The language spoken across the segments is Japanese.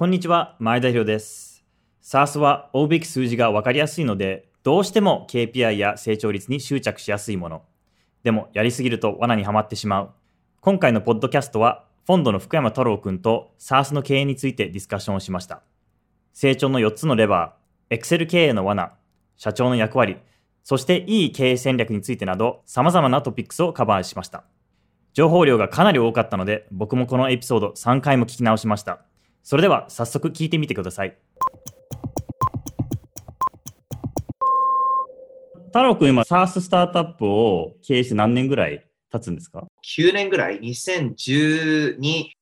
こんにちは、前田博です。SARS は追うべき数字が分かりやすいので、どうしても KPI や成長率に執着しやすいもの。でも、やりすぎると罠にはまってしまう。今回のポッドキャストは、フォンドの福山太郎くんと SARS の経営についてディスカッションをしました。成長の4つのレバー、Excel 経営の罠、社長の役割、そしていい経営戦略についてなど、様々なトピックスをカバーしました。情報量がかなり多かったので、僕もこのエピソード3回も聞き直しました。それでは早速聞いてみてください。太郎くん今、サーススタートアップを経営して何年ぐらい経つんですか？9年ぐらい、2012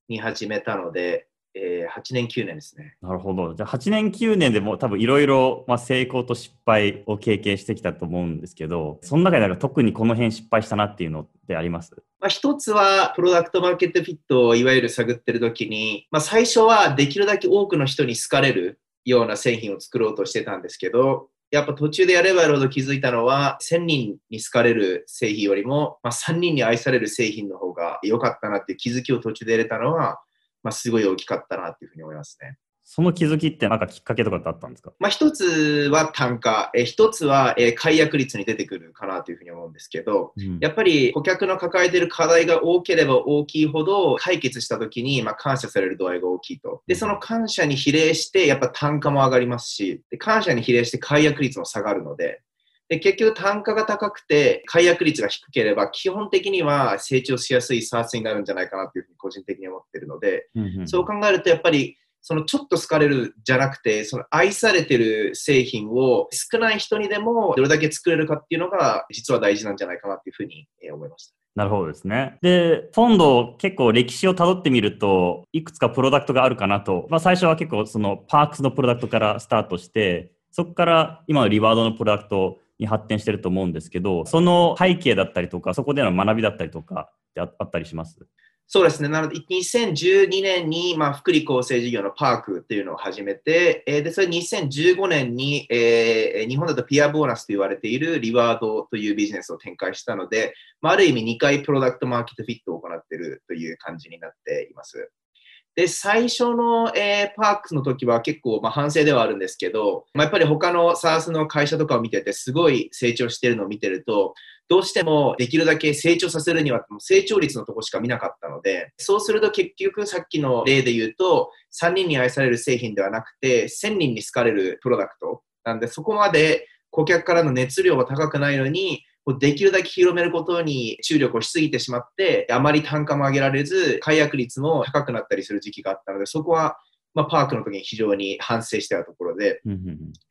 に始めたので、えー8年、9年ですね。なるほど。じゃあ8年9年でも多分いろいろ成功と失敗を経験してきたと思うんですけど、その中でなんか特にこの辺失敗したなっていうのってあります？まあ、一つは、プロダクトマーケットフィットをいわゆる探ってる時に、まあ、最初はできるだけ多くの人に好かれるような製品を作ろうとしてたんですけど、やっぱ途中でやればやるほど気づいたのは、1000人に好かれる製品よりも、まあ、3人に愛される製品の方が良かったなっていう気づきを途中で得れたのは、まあ、すごい大きかったなっていうふうに思いますね。その気づきってなんかきっかけとかってあったんですか？まあ、一つは単価、えー一つは、えー解約率に出てくるかなというふうに思うんですけど、うんやっぱり顧客の抱えている課題が多ければ大きいほど解決したときに、まあ、感謝される度合いが大きいと。で、その感謝に比例して、やっぱ単価も上がりますし、で感謝に比例して解約率も下がるので、で結局単価が高くて解約率が低ければ、基本的には成長しやすい SARS になるんじゃないかなというふうに個人的に思っているので、うんうんそう考えると、やっぱり、そのちょっと好かれるじゃなくて、その愛されてる製品を少ない人にでもどれだけ作れるかっていうのが実は大事なんじゃないかなっていうふうにえー思いました。なるほどですね。で、フォンド結構歴史をたどってみると、いくつかプロダクトがあるかなと。まあ最初は結構そのパークスのプロダクトからスタートして、そこから今のリワードのプロダクトに発展してると思うんですけど、その背景だったりとか、そこでの学びだったりとかってあったりします？そうですね。なので、2012年に、まあ、福利厚生事業のパークっていうのを始めて、えーで、それ2015年に、えー日本だとピアボーナスと言われているリワードというビジネスを展開したので、まあ、ある意味2回プロダクトマーケットフィットを行っているという感じになっています。で、最初の、えーパークの時は結構、まあ、反省ではあるんですけど、まあ、やっぱり他の SARS の会社とかを見てて、すごい成長してるのを見てると、どうしてもできるだけ成長させるには成長率のとこしか見なかったので、そうすると結局さっきの例で言うと、3人に愛される製品ではなくて、1000人に好かれるプロダクト。なんでそこまで顧客からの熱量は高くないのに、できるだけ広めることに注力をしすぎてしまって、あまり単価も上げられず、解約率も高くなったりする時期があったので、そこは、まあ、パークの時に非常に反省してたところで、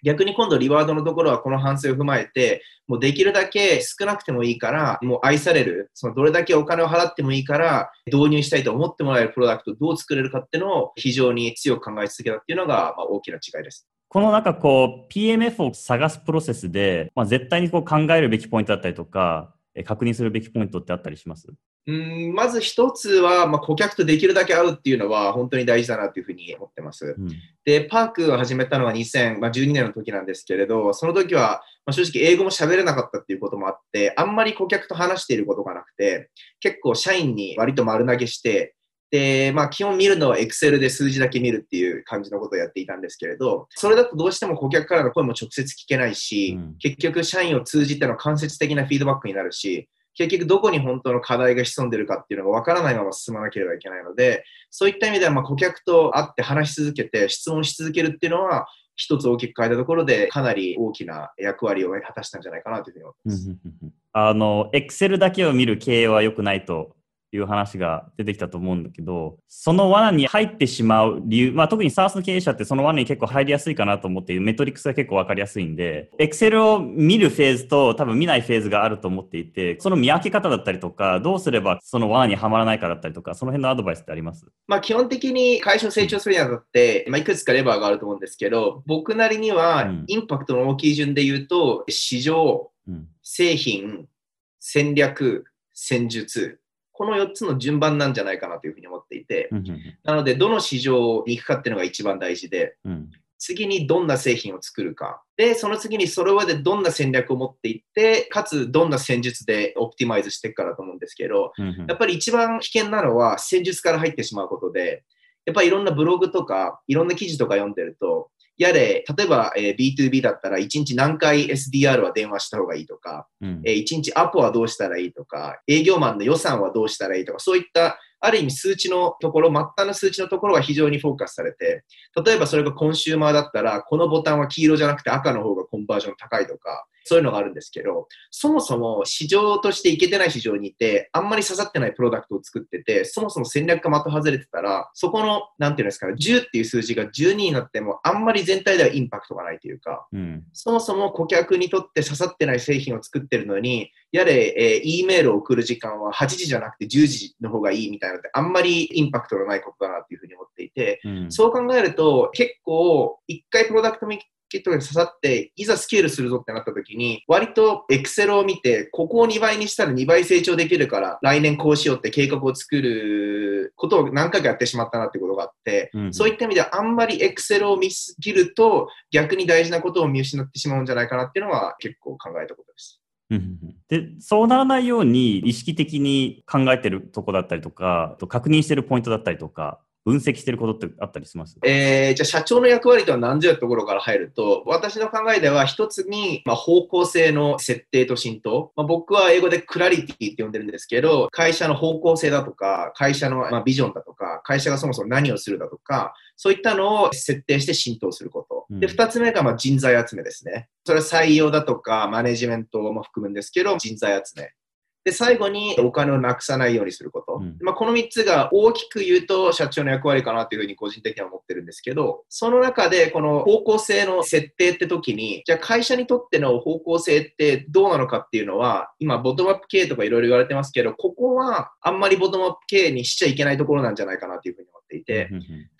逆に今度リワードのところはこの反省を踏まえて、もうできるだけ少なくてもいいから、もう愛される、そのどれだけお金を払ってもいいから、導入したいと思ってもらえるプロダクトをどう作れるかっていうのを非常に強く考え続けたっていうのが、まあ、大きな違いです。このなんかこう PMF を探すプロセスで、まあ、絶対にこう考えるべきポイントだったりとか、え確認するべきポイントってあったりします？うんまず一つは、まあ、顧客とできるだけ会うっていうのは本当に大事だなというふうに思ってます。うんで、パークを始めたのは2012年の時なんですけれど、その時は、まあ、正直英語も喋れなかったっていうこともあって、あんまり顧客と話していることがなくて、結構社員に割と丸投げして、で、まあ基本見るのは Excel で数字だけ見るっていう感じのことをやっていたんですけれど、それだとどうしても顧客からの声も直接聞けないし、うん結局社員を通じての間接的なフィードバックになるし、結局どこに本当の課題が潜んでるかっていうのが分からないまま進まなければいけないので、そういった意味ではまあ顧客と会って話し続けて質問し続けるっていうのは、一つ大きく変えたところで、かなり大きな役割を果たしたんじゃないかなというふうに思ってうんます。あの、Excel だけを見る経営は良くないという話が出てきたと思うんだけど、その罠に入ってしまう理由、まあ特に SARS の経営者ってその罠に結構入りやすいかなと思っている、メトリックスが結構わかりやすいんで、Excel を見るフェーズと多分見ないフェーズがあると思っていて、その見分け方だったりとか、どうすればその罠にはまらないかだったりとか、その辺のアドバイスってあります？まあ、基本的に会社を成長するにあたって、まあ、いくつかレバーがあると思うんですけど、僕なりにはうんインパクトの大きい順で言うと、市場、うん。製品、戦略、戦術、この4つの順番なんじゃないかなというふうに思っていて、なので、どの市場に行くかっていうのが一番大事で、うん。次にどんな製品を作るか。で、その次にそれまでどんな戦略を持っていって、かつどんな戦術でオプティマイズしていくかだと思うんですけど、やっぱり一番危険なのは戦術から入ってしまうことで、やっぱりいろんなブログとか、いろんな記事とか読んでると、やれ、例えば、えー B2B だったら1日何回 SDR は電話した方がいいとか、うん。えー1日アポはどうしたらいいとか、営業マンの予算はどうしたらいいとか、そういったある意味数値のところ、末端の数値のところが非常にフォーカスされて、例えばそれがコンシューマーだったら、このボタンは黄色じゃなくて赤の方がコンバージョン高いとか、そういうのがあるんですけど、そもそも市場としていけてない市場にいて、あんまり刺さってないプロダクトを作ってて、そもそも戦略が的外れてたら、そこの、なんていうんですかね、10っていう数字が12になっても、あんまり全体ではインパクトがないというか、うん。そもそも顧客にとって刺さってない製品を作ってるのに、やれ、えー E メールを送る時間は8時じゃなくて10時の方がいいみたいなのって、あんまりインパクトのないことだなっていうふうに思っていて、うん。そう考えると、結構、一回プロダクトミキットが刺さって、いざスケールするぞってなった時に、割と Excel を見て、ここを2倍にしたら2倍成長できるから、来年こうしようって計画を作ることを何回かやってしまったなってことがあって、うんそういった意味ではあんまり Excel を見すぎると、逆に大事なことを見失ってしまうんじゃないかなっていうのは結構考えたことです。で、そうならないように意識的に考えてるとこだったりとか、確認してるポイントだったりとか、分析してることってあったりします？えーじゃあ社長の役割とは何ぞやところから入ると、私の考えでは一つに、まあ、方向性の設定と浸透。まあ、僕は英語でクラリティって呼んでるんですけど、会社の方向性だとか、会社のまあビジョンだとか、会社がそもそも何をするだとか、そういったのを設定して浸透すること。うんで、二つ目がまあ人材集めですね。それは採用だとか、マネジメントも含むんですけど、人材集め。で、最後にお金をなくさないようにすること。うんまあ、この3つが大きく言うと社長の役割かなというふうに個人的には思ってるんですけど、その中でこの方向性の設定って時に、じゃあ会社にとっての方向性ってどうなのかっていうのは、今ボトムアップ系とかいろいろ言われてますけど、ここはあんまりボトムアップ系にしちゃいけないところなんじゃないかなというふうに思っていて、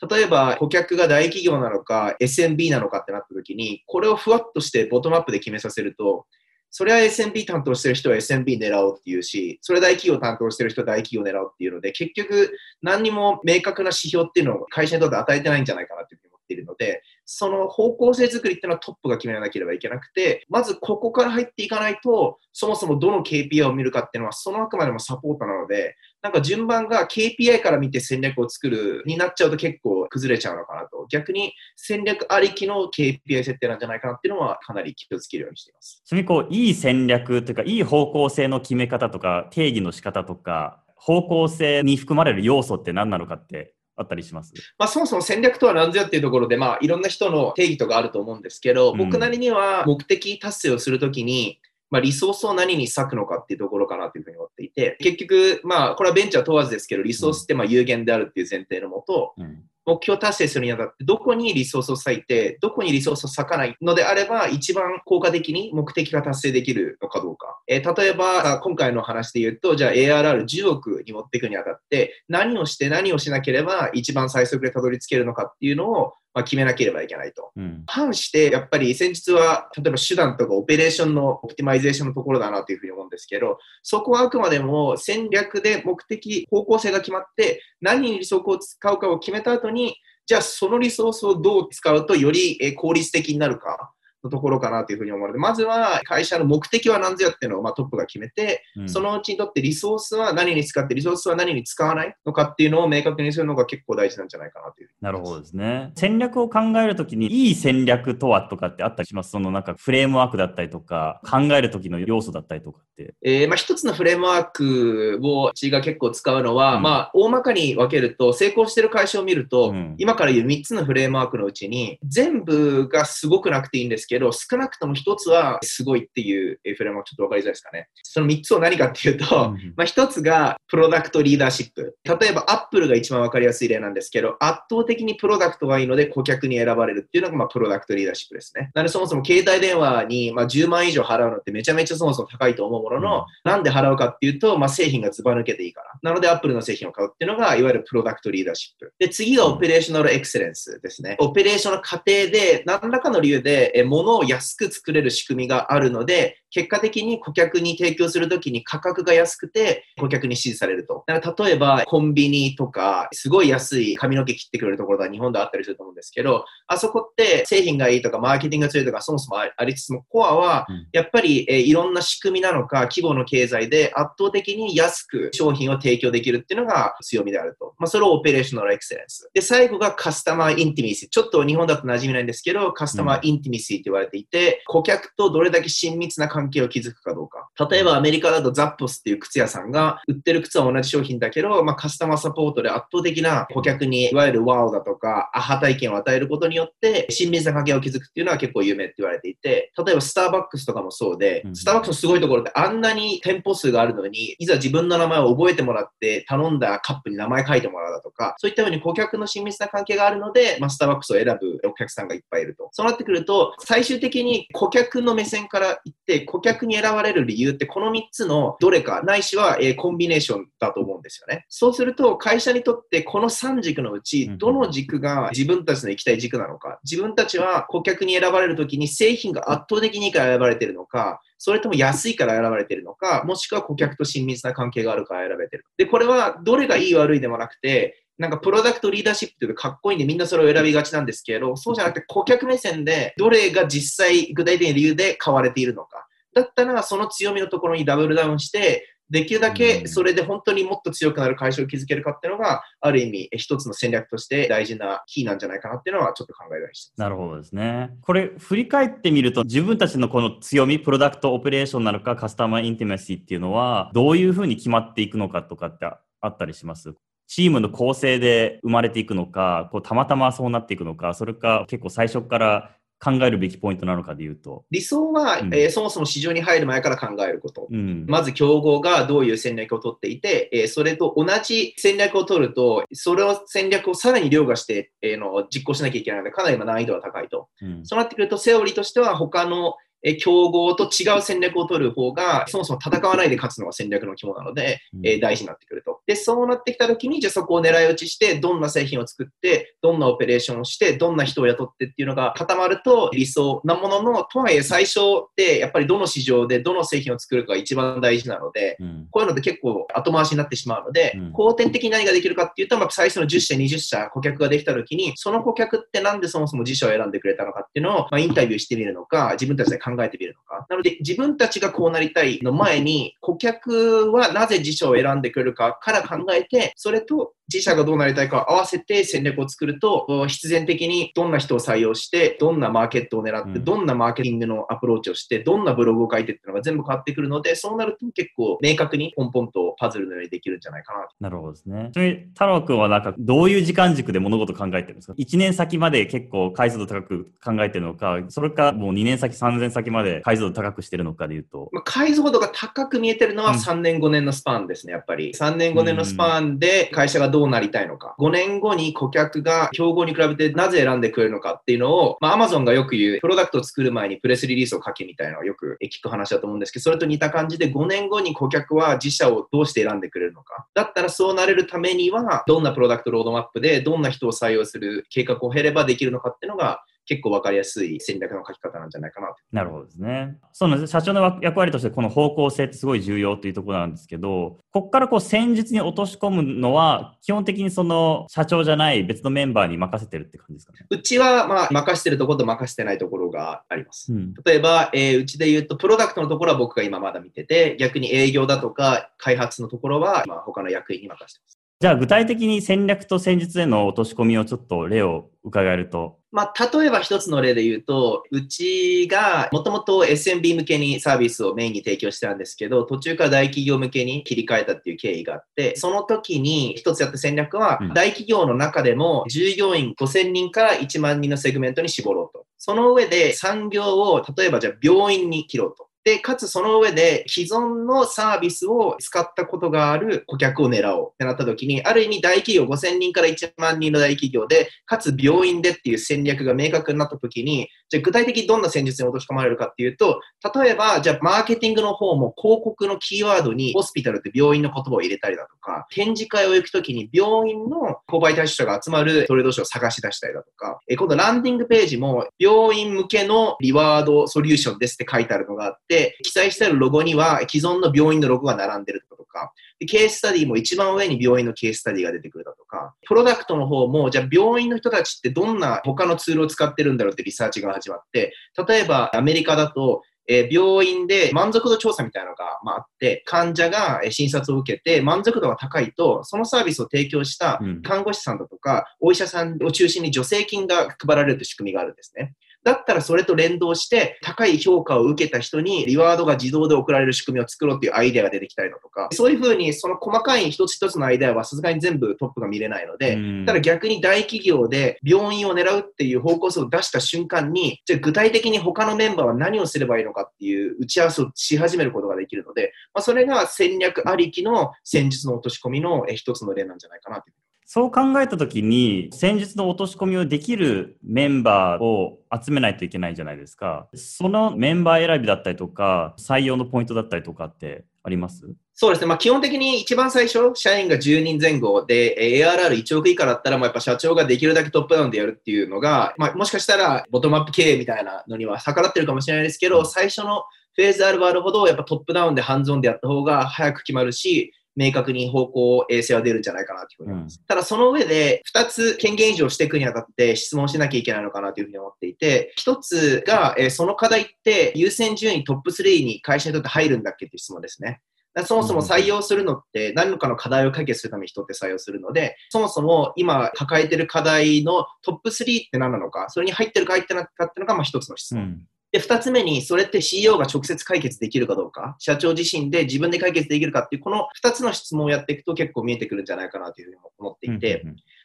例えば顧客が大企業なのか SMB なのかってなった時に、これをふわっとしてボトムアップで決めさせると、それは SMB 担当してる人は SMB 狙おうっていうし、それ大企業担当してる人は大企業狙おうっていうので、結局何にも明確な指標っていうのを会社にとって与えてないんじゃないかなっていうふうに思っているので、その方向性作りっていうのはトップが決めなければいけなくて、まずここから入っていかないと、そもそもどの KPI を見るかっていうのは、そのあくまでもサポートなので、なんか順番が KPI から見て戦略を作るになっちゃうと結構崩れちゃうのかなと。逆に戦略ありきの KPI 設定なんじゃないかなっていうのはかなり気をつけるようにしています。ちなみにこう、いい戦略というか、いい方向性の決め方とか、定義の仕方とか、方向性に含まれる要素って何なのかってあったりします？まあ、そもそも戦略とは何ぞやっていうところで、まあ、いろんな人の定義とかあると思うんですけど、うん。僕なりには目的達成をするときに、まあ、リソースを何に割くのかっていうところかなというふうに思っていて、結局、まあ、これはベンチャー問わずですけど、リソースってまあ有限であるっていう前提のもと、うん。目標達成するにあたって、どこにリソースを割いて、どこにリソースを割かないのであれば、一番効果的に目的が達成できるのかどうか。えー例えば、今回の話で言うと、じゃあ ARR10 億に持っていくにあたって、何をして何をしなければ一番最速でたどり着けるのかっていうのを、まあ、決めなければいけないと。うん。反して、やっぱり戦術は、例えば手段とかオペレーションのオプティマイゼーションのところだなというふうに思うんですけど、そこはあくまでも戦略で目的、方向性が決まって、何にリソースを使うかを決めた後に、じゃあそのリソースをどう使うとよりえー効率的になるかのところかなというふうに思うので、まずは会社の目的は何ぞやっていうのをまあトップが決めて、うん。そのうちにとってリソースは何に使って、リソースは何に使わないのかっていうのを明確にするのが結構大事なんじゃないかなというなるほどですね。戦略を考えるときに、いい戦略とはとかってあったりします？そのなんかフレームワークだったりとか、考えるときの要素だったりとかって。えーまあ、一つのフレームワークをうちが結構使うのは、うん。まあ、大まかに分けると、成功してる会社を見ると、うん。今から言う3つのフレームワークのうちに、全部がすごくなくていいんですけど、少なくとも1つはすごいっていうえーフレームワークちょっと分かりづらいですかね。その3つを何かっていうと、うんまあ、1つがプロダクトリーダーシップ。例えば、アップルが一番分かりやすい例なんですけど、圧倒的にプロダクトがいいので顧客に選ばれるっていうのが、まあ、プロダクトリーダーシップですね。なので、そもそも携帯電話に、まあ、10万以上払うのってめちゃめちゃそもそも高いと思うものの、なんで払うかっていうと、まあ、製品がずば抜けていいから。なので、アップルの製品を買うっていうのが、いわゆるプロダクトリーダーシップ。で、次がオペレーショナルエクセレンスですね。オペレーションの過程で、何らかの理由で、え物を安く作れる仕組みがあるので、結果的に顧客に提供するときに価格が安くて、顧客に支持されると。だから例えば、コンビニとか、すごい安い髪の毛切ってくれるところが日本であったりすると思うんですですけど、あそこって製品がいいとかマーケティングが強いとかそもそもありつつも、コアはやっぱり、えー、いろんな仕組みなのか、規模の経済で圧倒的に安く商品を提供できるっていうのが強みであると。まあ、それをオペレーショナルエクセレンス。で、最後がカスタマーインティミシー。ちょっと日本だと馴染みないんですけど、カスタマーインティミシーって言われていて、顧客とどれだけ親密な関係を築くかどうか。例えばアメリカだとザッポスっていう靴屋さんが売ってる靴は同じ商品だけど、まあ、カスタマーサポートで圧倒的な顧客にいわゆるワオだとかアハ体験を与えることによって親密な関係を築くっていうのは結構有名って言われていて、例えばスターバックスとかもそうで、スターバックスのすごいところってあんなに店舗数があるのに、いざ自分の名前を覚えてもらって頼んだカップに名前書いてもらうだとか、そういったように顧客の親密な関係があるので、まあ、スターバックスを選ぶお客さんがいっぱいいると。そうなってくると、最終的に顧客の目線から言って、顧客に選ばれる理由ってこの3つのどれか、ないしは、えー、コンビネーションだと思うんですよね。そうすると、会社にとってこの3軸のうち、どの軸が自分たちの行きたい軸なのか、自分たちは顧客に選ばれるときに製品が圧倒的にいいから選ばれているのか、それとも安いから選ばれているのか、もしくは顧客と親密な関係があるから選べてる。で、これはどれがいい悪いでもなくて、なんかプロダクトリーダーシップっていうかっこいいんでみんなそれを選びがちなんですけど、そうじゃなくて顧客目線でどれが実際具体的な理由で買われているのか。だったらその強みのところにダブルダウンして、できるだけそれで本当にもっと強くなる会社を築けるかっていうのが、ある意味一つの戦略として大事なキーなんじゃないかなっていうのはちょっと考えたりしてなるほどですね。これ振り返ってみると自分たちのこの強み、プロダクトオペレーションなのかカスタマーインティメシーっていうのはどういうふうに決まっていくのかとかってあったりします？チームの構成で生まれていくのか、こうたまたまそうなっていくのか、それか結構最初から考えるべきポイントなのかでいうと。理想は、うん、えー、そもそも市場に入る前から考えること、うん、まず競合がどういう戦略を取っていて、えー、それと同じ戦略を取るとそれを戦略をさらに凌駕して、えー、の実行しなきゃいけないのでかなり難易度が高いと、うん、そうなってくるとセオリーとしては他のえ競合と違う戦略を取る方が、そもそも戦わないで勝つのが戦略の肝なので、うん、え大事になってくると。で、そうなってきたときに、じゃあそこを狙い撃ちして、どんな製品を作って、どんなオペレーションをして、どんな人を雇ってっていうのが固まると理想なものの、とはいえ最初ってやっぱりどの市場でどの製品を作るかが一番大事なので、うん、こういうのって結構後回しになってしまうので、うん、後天的に何ができるかっていうと、まあ、最初の10社、20社顧客ができたときに、その顧客ってなんでそもそも自社を選んでくれたのかっていうのを、まあ、インタビューしてみるのか、自分たちで考えてみるのか。なので、自分たちがこうなりたいの前に、顧客はなぜ辞書を選んでくるかから考えて、それと自社がどうなりたいかを合わせて戦略を作ると、必然的にどんな人を採用して、どんなマーケットを狙って、どんなマーケティングのアプローチをして、どんなブログを書いてっていうのが全部変わってくるので、そうなると結構明確にポンポンとパズルのようにできるんじゃないかななるほどですね。ちなみに太郎くんはなんかどういう時間軸で物事考えてるんですか ?1 年先まで結構解像度高く考えてるのか、それかもう2年先、3年先まで解像度高くしてるのかでいうと。まあ、解像度が高く見えてるのは3年、5年のスパンですね、やっぱり。3年、5年のスパンで会社がどうどうなりたいのか。5年後に顧客が競合に比べてなぜ選んでくれるのかっていうのを、まあ、Amazon がよく言う、プロダクトを作る前にプレスリリースを書けみたいなのをよく聞く話だと思うんですけど、それと似た感じで5年後に顧客は自社をどうして選んでくれるのか。だったらそうなれるためには、どんなプロダクトロードマップで、どんな人を採用する計画を経ればできるのかっていうのが、結構分かりやすい戦略の書き方なんじゃないかななるほどですね。そうなんです。社長の役割としてこの方向性ってすごい重要というところなんですけど、ここからこう戦術に落とし込むのは、基本的にその社長じゃない別のメンバーに任せてるって感じですかね？うちはまあ任せてるところと任せてないところがあります。うん、例えば、えー、うちで言うと、プロダクトのところは僕が今まだ見てて、逆に営業だとか開発のところは今他の役員に任せてます。じゃあ具体的に戦略と戦術への落とし込みをちょっと例を伺えると。まあ、例えば一つの例で言うと、うちがもともと SMB 向けにサービスをメインに提供してたんですけど、途中から大企業向けに切り替えたっていう経緯があって、その時に一つやった戦略は、大企業の中でも従業員5000人から1万人のセグメントに絞ろうと。その上で産業を例えばじゃあ病院に切ろうと。で、かつその上で既存のサービスを使ったことがある顧客を狙おう。ってなった時に、ある意味大企業5000人から1万人の大企業で、かつ病院でっていう戦略が明確になった時に、じゃあ具体的にどんな戦術に落とし込まれるかっていうと、例えば、じゃあマーケティングの方も広告のキーワードにホスピタルって病院の言葉を入れたりだとか、展示会を行くときに病院の購買対象者が集まるトレードショーを探し出したりだとか、え今度ランディングページも病院向けのリワードソリューションですって書いてあるのがあって、記載してあるロゴには既存の病院のロゴが並んでるとか。か、でケーススタディも一番上に病院のケーススタディが出てくるだとか、プロダクトの方も、じゃあ病院の人たちってどんな他のツールを使ってるんだろうってリサーチが始まって、例えばアメリカだと、え病院で満足度調査みたいなのが、まあ、あって、患者が診察を受けて満足度が高いと、そのサービスを提供した看護師さんだとか、お医者さんを中心に助成金が配られるという仕組みがあるんですね。だったらそれと連動して高い評価を受けた人にリワードが自動で送られる仕組みを作ろうっていうアイデアが出てきたりだとか、そういうふうにその細かい一つ一つのアイデアはさすがに全部トップが見れないので、ただ逆に大企業で病院を狙うっていう方向性を出した瞬間に、じゃあ具体的に他のメンバーは何をすればいいのかっていう打ち合わせをし始めることができるので、まあ、それが戦略ありきの戦術の落とし込みの一つの例なんじゃないかなというそう考えたときに、戦術の落とし込みをできるメンバーを集めないといけないじゃないですか。そのメンバー選びだったりとか、採用のポイントだったりとかってあります？そうですね。まあ、基本的に一番最初、社員が10人前後で、ARR1 億以下だったら、やっぱ社長ができるだけトップダウンでやるっていうのが、まあ、もしかしたら、ボトムアップ経営みたいなのには逆らってるかもしれないですけど、最初のフェーズあるあるほど、やっぱトップダウンでハンズオンでやった方が早く決まるし、明確に方向衛星は出るんじゃないかなというふうに思います。うん、ただその上で、2つ権限以上していくにあたって質問しなきゃいけないのかなというふうに思っていて、1つが、えー、その課題って優先順位トップ3に会社にとって入るんだっけっていう質問ですね。そもそも採用するのって何かの課題を解決するために人って採用するので、そもそも今抱えてる課題のトップ3って何なのか、それに入ってるか入ってないかっていうのがまあ一つの質問。うんで、二つ目に、それって CEO が直接解決できるかどうか、社長自身で自分で解決できるかっていう、この二つの質問をやっていくと結構見えてくるんじゃないかなというふうに思っていて、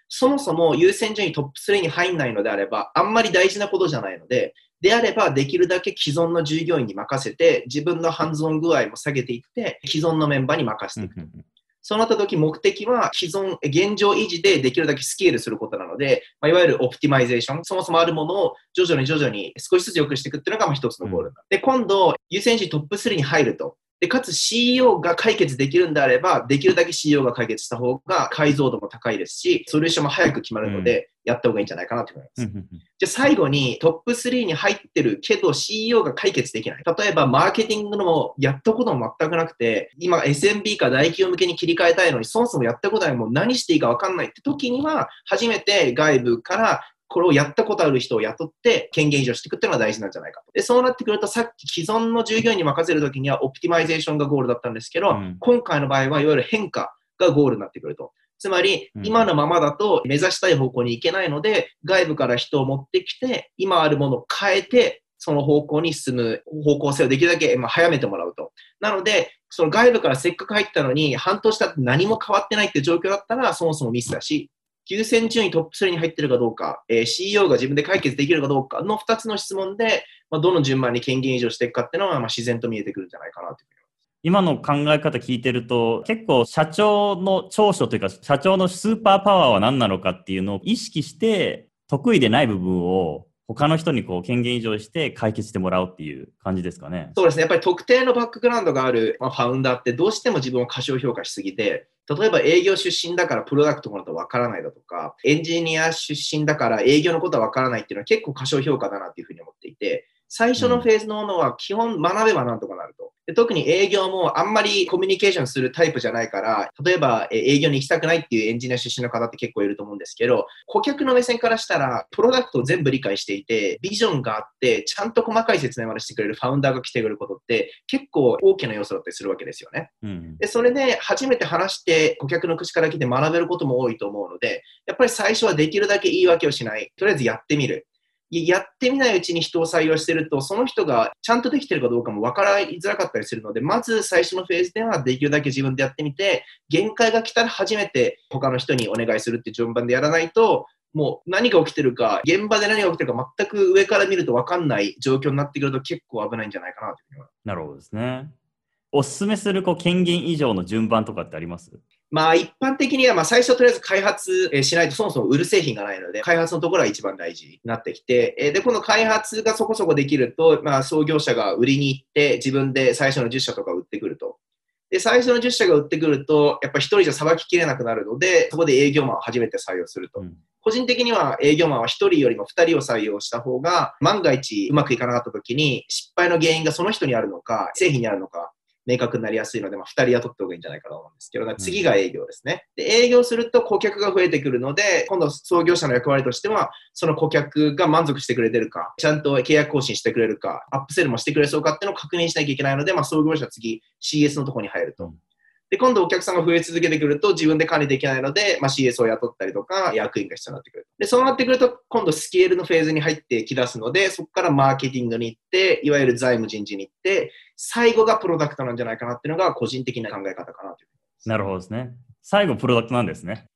そもそも優先順位トップ3に入んないのであれば、あんまり大事なことじゃないので、であれば、できるだけ既存の従業員に任せて、自分のハンズオン具合も下げていって、既存のメンバーに任せていくと。そうなった時目的は既存、現状維持でできるだけスケールすることなので、まあ、いわゆる optimization、そもそもあるものを徐々に徐々に少しずつ良くしていくっていうのがまあ一つのゴール、うん、で、今度、優先順位トップ3に入ると。で、かつ CEO が解決できるんであれば、できるだけ CEO が解決した方が解像度も高いですし、ソリューションも早く決まるので、やった方がいいんじゃないかなと思います。じゃあ最後にトップ3に入ってるけど CEO が解決できない。例えばマーケティングのもやったことも全くなくて、今 SMB か大企業向けに切り替えたいのに、そもそもやったことないもう何していいかわかんないって時には、初めて外部からこれをやったことある人を雇って権限移譲していくっていうのが大事なんじゃないかと。で、そうなってくると、さっき既存の従業員に任せるときにはオプティマイゼーションがゴールだったんですけど、うん、今回の場合はいわゆる変化がゴールになってくると。つまり、今のままだと目指したい方向に行けないので、外部から人を持ってきて、今あるものを変えて、その方向に進む方向性をできるだけ早めてもらうと。なので、その外部からせっかく入ったのに、半年経って何も変わってないっていう状況だったら、そもそもミスだし、優先順位トップ3に入ってるかどうか、えー、CEO が自分で解決できるかどうかの2つの質問で、まあ、どの順番に権限移譲していくかっていうのは、まあ、自然と見えてくるんじゃないかなと今の考え方聞いてると、結構社長の長所というか、社長のスーパーパワーは何なのかっていうのを意識して、得意でない部分を他の人にこう権限移譲して解決してもらうっていう感じですかね。そうですね。やっぱり特定のバックグラウンドがある、ま、ファウンダーってどうしても自分を過小評価しすぎて、例えば営業出身だからプロダクトのことわからないだとか、エンジニア出身だから営業のことはわからないっていうのは結構過小評価だなっていうふうに思っていて、最初のフェーズのものは基本学べばなんとかなると。で特に営業もあんまりコミュニケーションするタイプじゃないから、例えば営業に行きたくないっていうエンジニア出身の方って結構いると思うんですけど、顧客の目線からしたら、プロダクトを全部理解していて、ビジョンがあって、ちゃんと細かい説明までしてくれるファウンダーが来てくれることって、結構大きな要素だったりするわけですよね。うん、でそれで初めて話して、顧客の口から来て学べることも多いと思うので、やっぱり最初はできるだけ言い訳をしない。とりあえずやってみる。やってみないうちに人を採用してると、その人がちゃんとできてるかどうかも分からづらかったりするので、まず最初のフェーズではできるだけ自分でやってみて、限界が来たら初めて他の人にお願いするって順番でやらないと、もう何が起きてるか、現場で何が起きてるか全く上から見ると分かんない状況になってくると結構危ないんじゃないかなというなるほどですね。おすすめするこう権限以上の順番とかってあります？まあ一般的にはまあ最初とりあえず開発しないとそもそも売る製品がないので、開発のところが一番大事になってきて、で、この開発がそこそこできると、まあ創業者が売りに行って自分で最初の10社とか売ってくると。で、最初の10社が売ってくると、やっぱ一人じゃさばききれなくなるので、そこで営業マンを初めて採用すると。うん、個人的には営業マンは一人よりも二人を採用した方が、万が一うまくいかなかった時に、失敗の原因がその人にあるのか、製品にあるのか、明確になりやすいので、まあ、2人雇った方がいいんじゃないかと思うんですけど、次が営業ですね。で、営業すると顧客が増えてくるので、今度創業者の役割としては、その顧客が満足してくれてるか、ちゃんと契約更新してくれるか、アップセルもしてくれそうかっていうのを確認しなきゃいけないので、まあ、創業者次 CS のところに入ると。で、今度お客さんが増え続けてくると自分で管理できないので、まあ、CS を雇ったりとか役員が必要になってくる。で、そうなってくると今度スケールのフェーズに入ってきだすので、そこからマーケティングに行って、いわゆる財務人事に行って、最後がプロダクトなんじゃないかなっていうのが個人的な考え方かなというなるほどですね。最後プロダクトなんですね。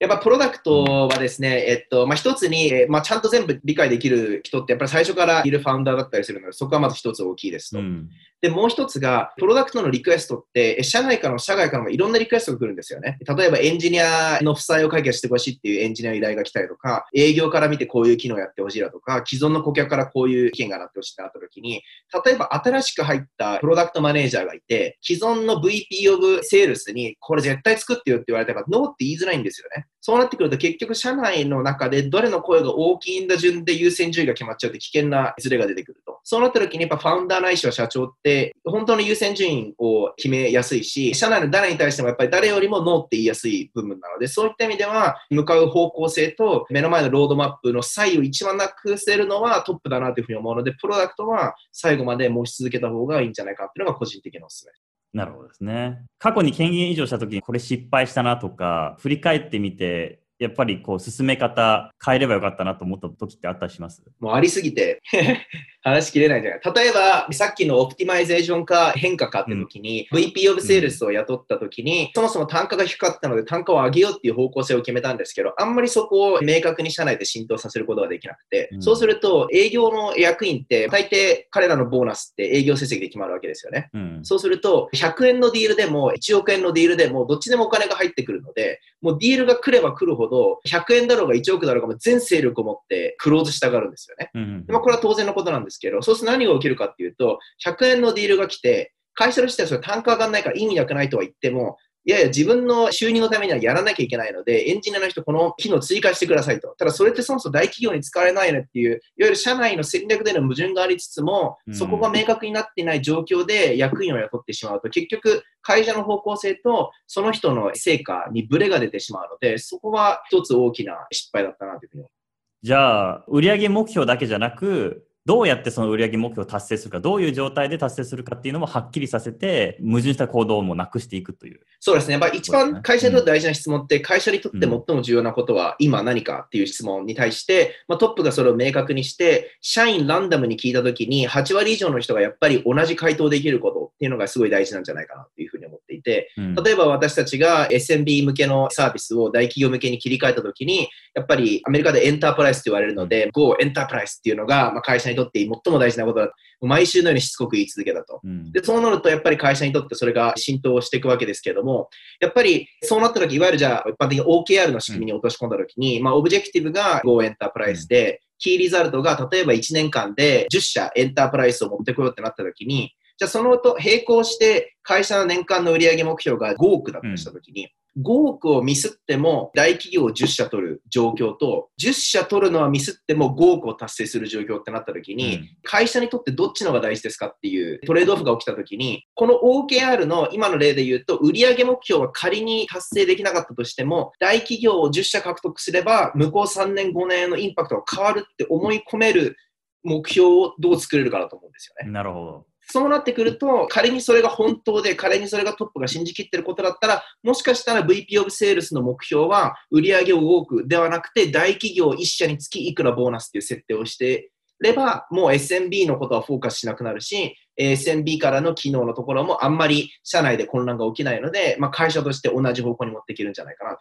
やっぱプロダクトはですね、えっと、まあ、一つに、まあ、ちゃんと全部理解できる人って、やっぱり最初からいるファウンダーだったりするので、そこはまず一つ大きいですと。うん、で、もう一つが、プロダクトのリクエストって、社内からも社外からもいろんなリクエストが来るんですよね。例えばエンジニアの負債を解決してほしいっていうエンジニア依頼が来たりとか、営業から見てこういう機能やってほしいだとか、既存の顧客からこういう意見がなってほしいってなった時に、例えば新しく入ったプロダクトマネージャーがいて、既存の VP of セールスにこれ絶対作ってよって言われたら、ノーって言いづらいんですよね。そうなってくると結局社内の中でどれの声が大きいんだ順で優先順位が決まっちゃうと危険なズレが出てくると。そうなった時にやっぱファウンダーないしは社長って本当の優先順位を決めやすいし、社内の誰に対してもやっぱり誰よりもノーって言いやすい部分なので、そういった意味では向かう方向性と目の前のロードマップの差異を一番なくせるのはトップだなというふうに思うので、プロダクトは最後まで持ち続けた方がいいんじゃないかっていうのが個人的なおすすめ。なるほどですね。過去に権限以上した時にこれ失敗したなとか、振り返ってみて、やっぱりこう進め方変えればよかったなと思った時ってあったりします？もうありすぎて 話しきれないじゃない。例えば、さっきのオプティマイゼーションか変化かって時に、うん、VP of Sales を雇った時に、うん、そもそも単価が低かったので単価を上げようっていう方向性を決めたんですけど、あんまりそこを明確に社内で浸透させることができなくて、うん、そうすると営業の役員って大抵彼らのボーナスって営業成績で決まるわけですよね。そうすると、100円のディールでも1億円のディールでもどっちでもお金が入ってくるので、もうディールが来れば来るほど、100円だろうが1億だろうが全勢力を持ってクローズしたがるんですよね。まあ、これは当然のことなんですけど、そうすると何が起きるかっていうと、100円のディールが来て、会社としてはそれ単価上がらないから意味なくないとは言っても、いやいや、自分の収入のためにはやらなきゃいけないので、エンジニアの人、この機能追加してくださいと。ただ、それってそもそも大企業に使われないねっていう、いわゆる社内の戦略での矛盾がありつつも、そこが明確になっていない状況で役員を雇ってしまうと、結局、会社の方向性とその人の成果にブレが出てしまうので、そこは一つ大きな失敗だったなというふうに思います。じゃあ、売上目標だけじゃなく、どうやってその売上目標を達成するか、どういう状態で達成するかっていうのもはっきりさせて、矛盾した行動もなくしていくという。そうですね。まあ、一番会社にとって大事な質問って、会社にとって最も重要なことは今何かっていう質問に対して、まあ、トップがそれを明確にして、社員ランダムに聞いたときに、8割以上の人がやっぱり同じ回答できることっていうのがすごい大事なんじゃないかなっていうふうに思っていて、例えば私たちが SMB 向けのサービスを大企業向けに切り替えたときに、やっぱりアメリカでエンタープライズと言われるので、Go Enterprise っていうのが、まあ、会社にとって最も大事なことだ。毎週のようにしつこく言い続けたと。で、そうなるとやっぱり会社にとってそれが浸透していくわけですけれども、やっぱりそうなった時、いわゆるじゃあ一般的に OKR の仕組みに落とし込んだ時に、まあ、オブジェクティブが Go エンタープライスで、キーリザルトが例えば1年間で10社エンタープライズを持ってこようってなった時に、じゃあそのと並行して会社の年間の売上目標が5億だとしたときに、5億をミスっても大企業を10社取る状況と、10社取るのはミスっても5億を達成する状況ってなった時に、うん、会社にとってどっちのが大事ですかっていうトレードオフが起きた時に、この OKR の今の例で言うと、売上目標は仮に達成できなかったとしても、大企業を10社獲得すれば、向こう3年5年のインパクトが変わるって思い込める目標をどう作れるかだと思うんですよね。なるほど。そうなってくると、仮にそれが本当で、仮にそれがトップが信じきってることだったら、もしかしたら VP of Sales の目標は、売上を多くではなくて、大企業1社につきいくらボーナスっていう設定をしてれば、もう SMB のことはフォーカスしなくなるし、SMB からの機能のところもあんまり社内で混乱が起きないので、まあ、会社として同じ方向に持っていけるんじゃないかなと。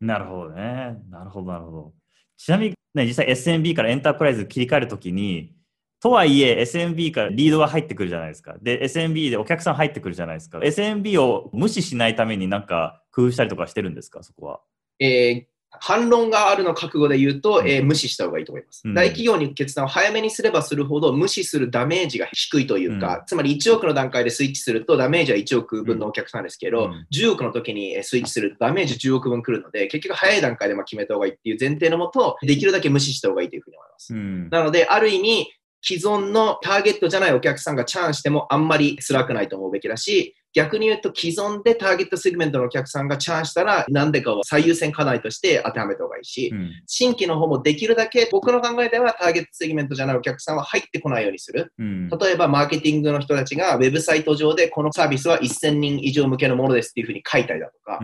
なるほどね。なるほど、なるほど。ちなみに、ね、実際 SMB からエンタープライズ切り替えるときに、とはいえ SMB からリードが入ってくるじゃないですか。で、SMB でお客さん入ってくるじゃないですか。SMB を無視しないためになんか工夫したりとかしてるんですか、そこは。えー、反論があるの覚悟で言うと、えー、無視した方がいいと思います。うん、大企業に決断を早めにすればするほど無視するダメージが低いというか、うん、つまり1億の段階でスイッチするとダメージは1億分のお客さんですけど、うん、10億の時にスイッチするとダメージ10億分来るので、結局早い段階でま決めた方がいいっていう前提のもと、できるだけ無視した方がいいというふうに思います。なので、ある意味、既存のターゲットじゃないお客さんがチャンしてもあんまり辛くないと思うべきだし、逆に言うと既存でターゲットセグメントのお客さんがチャンしたら何でかを最優先課題として当てはめた方がいいし、うん。新規の方もできるだけ僕の考えではターゲットセグメントじゃないお客さんは入ってこないようにする。うん。例えばマーケティングの人たちがウェブサイト上でこのサービスは1000人以上向けのものですっていうふうに書いたりだとか、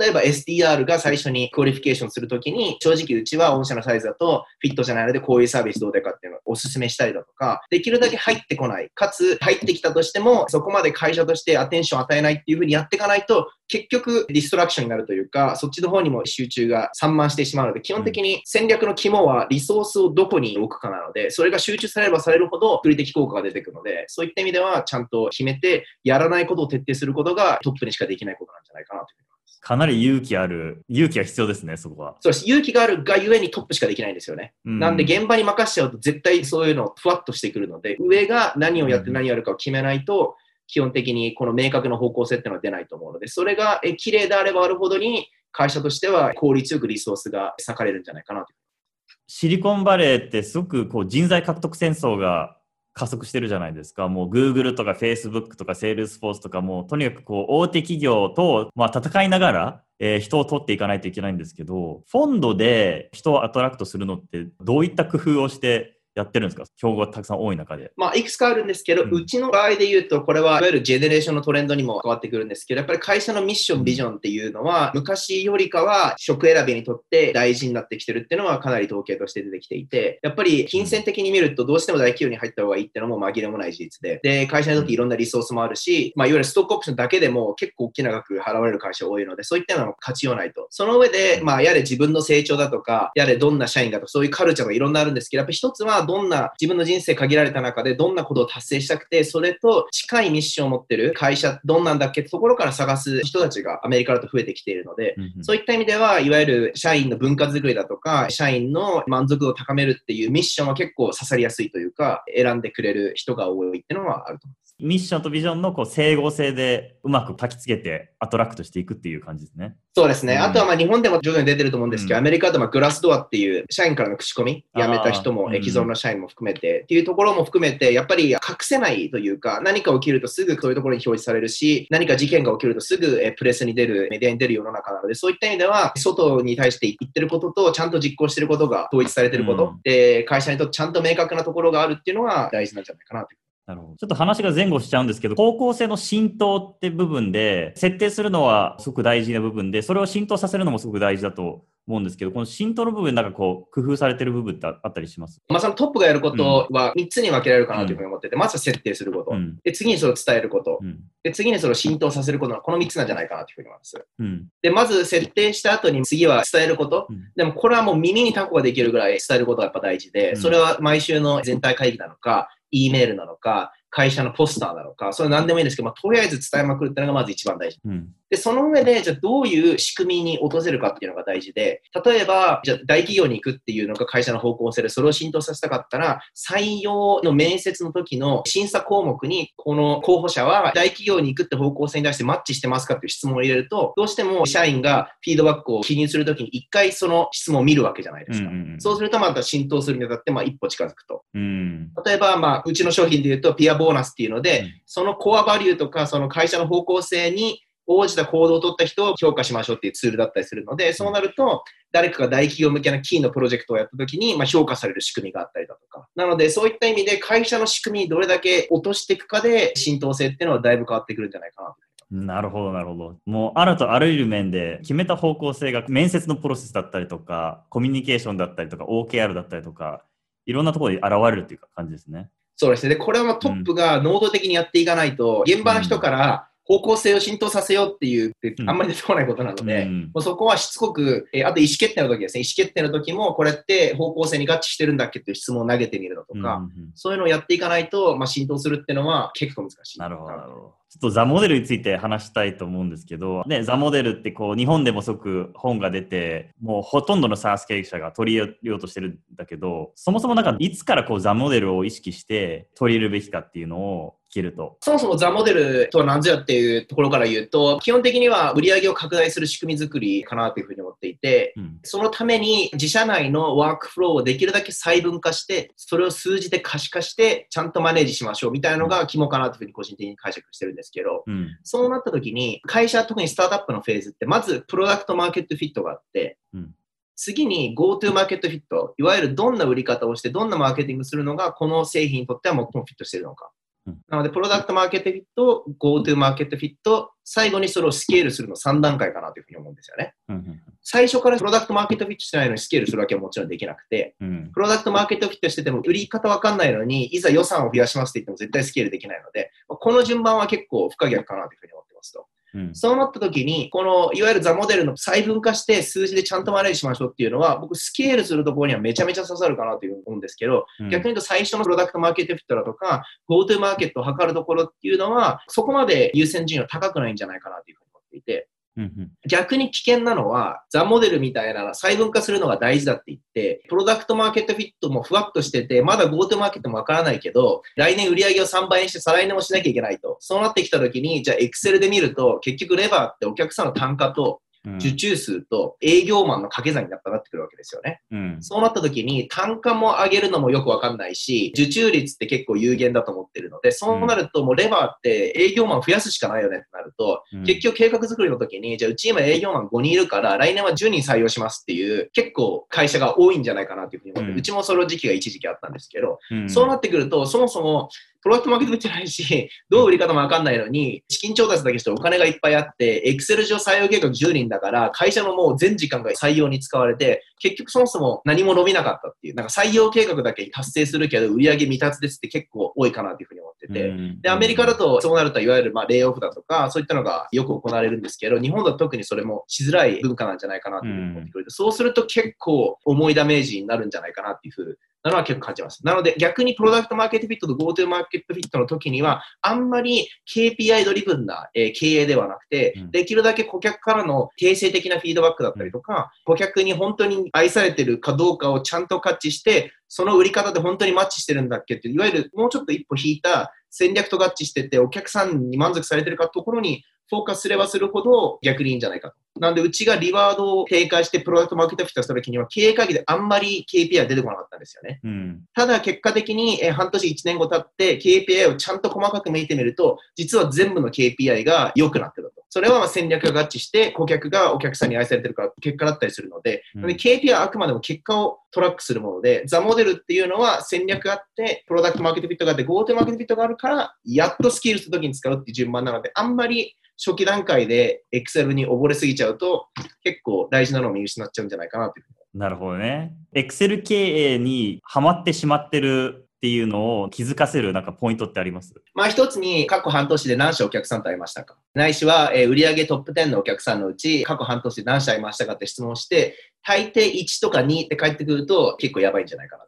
例えば SDR が最初に qualification するときに、正直うちは御社のサイズだとフィットじゃないのでこういうサービスどうですかっていうの。をお勧めしたりだとか、できるだけ入ってこない。かつ入ってきたとしても、そこまで会社として attention を与えないっていうふうにやっていかないと、結局 distraction になるというか、そっちの方にも集中が散漫してしまうので、基本的に戦略の肝はリソースをどこに置くかなので、それが集中されればされるほど、複利的効果が出てくるので、そういった意味ではちゃんと決めて、やらないことを徹底することがトップにしかできないことなんじゃないかなという。かなり勇気ある、勇気が必要ですね、そこは。そうです。勇気があるがゆえにトップしかできないんですよね。うんなんで現場に任せちゃうと絶対そういうのふわっとしてくるので、上が何をやって何をやるかを決めないと、基本的にこの明確な方向性っていうのは出ないと思うので、それがえ綺麗であればあるほどに、会社としては効率よくリソースが割かれるんじゃないかなと。シリコンバレーってすごくこう人材獲得戦争が加速してるじゃないですか。もう Google とか Facebook とか Salesforce とかもうとにかくこう大手企業とまあ戦いながら、えー人を取っていかないといけないんですけど、フォンドで人をアトラクトするのってどういった工夫をしてやってるんですか？競合がたくさん多い中で。まあ、いくつかあるんですけど、ううんちの場合で言うと、これはいわゆるジェネレーションのトレンドにも変わってくるんですけど、やっぱり会社のミッション、ビジョンっていうのは、昔よりかは職選びにとって大事になってきてるっていうのはかなり統計として出てきていて、やっぱり金銭的に見るとどうしても大企業に入った方がいいっていうのも紛れもない事実で、で、会社にとっていろんなリソースもあるし、まあ、いわゆるストックオプションだけでも結構大きな額払われる会社多いので、そういったのも勝ちようないと。その上で、まあ、やれ自分の成長だとか、やれどんな社員だとか、そういうカルチャーがいろんなあるんですけど、やっぱり一つはどんな自分の人生限られた中でどんなことを達成したくて、それと近いミッションを持ってる会社、どんなんだっけってところから探す人たちがアメリカだと増えてきているので、そういった意味では、いわゆる社員の文化づくりだとか、社員の満足度を高めるっていうミッションは結構刺さりやすいというか、選んでくれる人が多いっていうのはあると思います。ミッションとビジョンのこう整合性でうまく焚きつけてアトラクトしていくっていう感じですね。そうですね。うんあとはまあ日本でも徐々に出てると思うんですけど、うんアメリカでもグラスドアっていう社員からの口コミ、辞めた人も、既存の社員も含めてっていうところも含めて、やっぱり隠せないというか、何か起きるとすぐそういうところに表示されるし、何か事件が起きるとすぐえプレスに出る、メディアに出る世の中なので、そういった意味では、外に対して言ってることと、ちゃんと実行してることが統一されてること、うんで、会社にとってちゃんと明確なところがあるっていうのは大事なんじゃないかなと。なるほど。ちょっと話が前後しちゃうんですけど、方向性の浸透って部分で、設定するのはすごく大事な部分で、それを浸透させるのもすごく大事だと思うんですけど、この浸透の部分、なんかこう、工夫されてる部分ってあったりします？まあ、そのトップがやることは3つに分けられるかなというふうに思ってて、まずは設定すること。うん。で、次にそれを伝えること。うん。で、次にそれを浸透させることのこの3つなんじゃないかなというふうに思います。うん。で、まず設定した後に次は伝えること。うんでもこれはもう耳にタコができるぐらい伝えることがやっぱ大事で、うんそれは毎週の全体会議なのか、E メールなのか、会社のポスターなのか、それは何でもいいんですけど、まあ、とりあえず伝えまくるっていうのがまず一番大事。うん。で、その上で、じゃあどういう仕組みに落とせるかっていうのが大事で、例えば、じゃあ大企業に行くっていうのが会社の方向性で、それを浸透させたかったら、採用の面接の時の審査項目に、この候補者は大企業に行くって方向性に対してマッチしてますかっていう質問を入れると、どうしても社員がフィードバックを記入するときに一回その質問を見るわけじゃないですか。うんうんうんそうするとまた浸透するにあたって、まあ一歩近づくと。うん。例えば、まあ、うちの商品で言うと、ピアボーナスっていうので、うんそのコアバリューとか、その会社の方向性に応じた行動を取った人を評価しましょうっていうツールだったりするので、そうなると、誰かが大企業向けのキーのプロジェクトをやったときに、まあ、評価される仕組みがあったりだとか。なので、そういった意味で会社の仕組みにどれだけ落としていくかで、浸透性っていうのはだいぶ変わってくるんじゃないかなと。なるほど、なるほど。もう、あるとあらゆる面で決めた方向性が面接のプロセスだったりとか、コミュニケーションだったりとか、OKR だったりとか、いろんなところで現れるっていうか感じですね。そうですね。で、これはまあトップが能動的にやっていかないと、現場の人から方向性を浸透させようっていう、ってうんあんまり出てこないことなので、そこはしつこく、えーあと意思決定の時ですね、意思決定の時も、これって方向性に合致してるんだっけっていう質問を投げてみるのとか、そういうのをやっていかないと、まあ、浸透するっていうのは結構難しい。なるほど、なるほど。ちょっとザモデルについて話したいと思うんですけど、ね、ザモデルってこう日本でも即本が出て、もうほとんどの SARS 経営者が取り入れようとしてるんだけど、そもそもなんかいつからこうザモデルを意識して取り入れるべきかっていうのを聞けると。そもそもザモデルとは何ぞやっていうところから言うと、基本的には売り上げを拡大する仕組み作りかなというふうに思っていて、うん。そのために自社内のワークフローをできるだけ細分化して、それを数字で可視化して、ちゃんとマネージしましょうみたいなのが肝かなというふうに個人的に解釈してるんですけど、うん。そうなった時に、会社、特にスタートアップのフェーズって、まずプロダクトマーケットフィットがあって、うん次に GoTo マーケットフィット、いわゆるどんな売り方をして、どんなマーケティングするのが、この製品にとっては最もフィットしているのか。うんなので、プロダクトマーケットフィット、GoTo マーケットフィット、最後にそれをスケールするの3段階かなというふうに思うんですよね。うん。最初からプロダクトマーケットフィットしてないのにスケールするわけはもちろんできなくて、うん。プロダクトマーケットフィットしてても売り方わかんないのに、いざ予算を増やしますって言っても絶対スケールできないので、この順番は結構不可逆かなというふうに思ってますと。うん。そうなった時に、このいわゆるザモデルの細分化して数字でちゃんとマネージしましょうっていうのは、僕スケールするところにはめちゃめちゃ刺さるかなという思うんですけど、うん。逆に言うと最初のプロダクトマーケットフィットだとか、GoTo マーケットを測るところっていうのは、そこまで優先順位は高くないんじゃないかなというふうに思っていて、逆に危険なのは、ザモデルみたいな細分化するのが大事だって言って、プロダクトマーケットフィットもふわっとしてて、まだ GoTo マーケットもわからないけど、来年売り上げを3倍にして再来年もしなきゃいけないと。そうなってきた時に、じゃあ Excel で見ると、結局レバーってお客さんの単価と。受注数と営業マンの掛け算になったなってくるわけですよね。うん。そうなった時に単価も上げるのもよくわかんないし、受注率って結構有限だと思ってるので、そうなるともうレバーって営業マン増やすしかないよねってなると、うん結局計画作りの時に、じゃあうち今営業マン5人いるから、来年は10人採用しますっていう、結構会社が多いんじゃないかなというふうに思って、ううんちもその時期が一時期あったんですけど、うんそうなってくると、そもそも、プロダクトマーケット見てないし、どう売り方もわかんないのに、資金調達だけしてお金がいっぱいあって、エクセル上採用計画10人だから、会社のもう全時間が採用に使われて、結局そもそも何も伸びなかったっていう、なんか採用計画だけ達成するけど、売上未達ですって結構多いかなというふうに思ってて、うん。で、アメリカだとそうなると、いわゆるまあレイオフだとか、そういったのがよく行われるんですけど、日本だと特にそれもしづらい文化なんじゃないかなというふうに思ってくれて、そうすると結構重いダメージになるんじゃないかなっていうふうなのは結構感じます。なので逆にプロダクトマーケットフィットと GoTo マーケットフィットの時には、あんまり KPI ドリブンな、えー経営ではなくて、うんできるだけ顧客からの定性的なフィードバックだったりとか、顧客に本当に愛されてるかどうかをちゃんと価値して、その売り方で本当にマッチしてるんだっけっていう、いわゆるもうちょっと一歩引いた戦略と合致してて、お客さんに満足されてるかところにフォーカスすればするほど逆にいいんじゃないかと。なんで、うちがリワードを警戒してプロダクトマーケットフィットした時には、経営会議であんまり KPI は出てこなかったんですよね。うん。ただ、結果的にえー半年、1年後経って KPI をちゃんと細かく見てみると、実は全部の KPI が良くなってたと。それはまあ戦略が合致して、顧客がお客さんに愛されてるから結果だったりするので、うんで KPI はあくまでも結果をトラックするもので、ザモデルっていうのは戦略があって、プロダクトマーケットフィットがあって、GoTo マーケットフィットがあるから、やっとスキルするときに使うっていう順番なので、あんまり初期段階で Excel に溺れすぎちゃうと、結構大事なのを見失っちゃうんじゃないかなというなるほどね。Excel 経営にハマってしまってるっていうのを気づかせるなんかポイントってあります？まあ一つに過去半年で何社お客さんと会いましたか？ないしは、えー売上トップ10のお客さんのうち過去半年で何社会いましたかって質問をして、大抵1とか2って返ってくると結構やばいんじゃないかな。